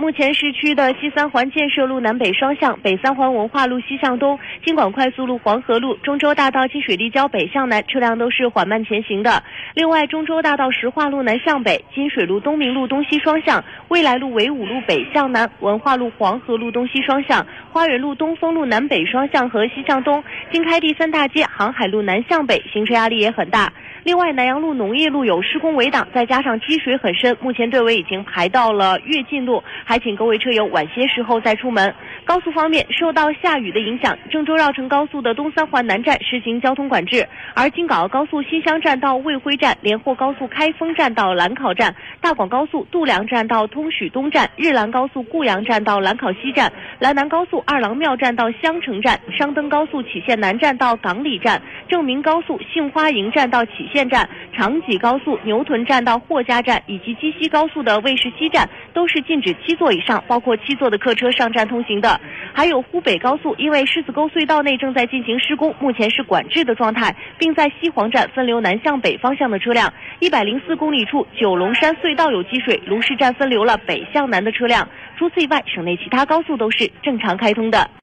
目前市区的西三环建设路南北双向、北三环文化路西向东、京广快速路黄河路、中州大道金水立交北向南车辆都是缓慢前行的。另外，中州大道石化路南向北、金水路东明路东西双向、未来路纬五路北向南、文化路黄河路东西双向、花园路东风路南北双向和西向东、经开第三大街航海路南向北，行车压力也很大。另外，南阳路农业路有施工围挡，再加上积水很深，目前队尾已经排到了跃进路，还请各位车友晚些时候再出门。高速方面，受到下雨的影响，郑州绕城高速的东三环南站实行交通管制，而京港澳高速新乡站到卫辉站、连霍高速开封站到兰考站、大广高速度梁站到通许东站、日兰高速固阳站到兰考西站、兰南高速二郎庙站到襄城站、商登高速杞县南站到港里站、正明高速杏花营站到杞县站、长济高速牛屯站到霍家站以及鸡西高速的卫士西站都是禁止七座以上，包括七座的客车上站通行的。还有呼北高速，因为狮子沟隧道内正在进行施工，目前是管制的状态，并在西黄站分流南向北方向的车辆。一百零四公里处九龙山隧道有积水，卢市站分流了北向南的车辆。除此以外，省内其他高速都是正常开通的。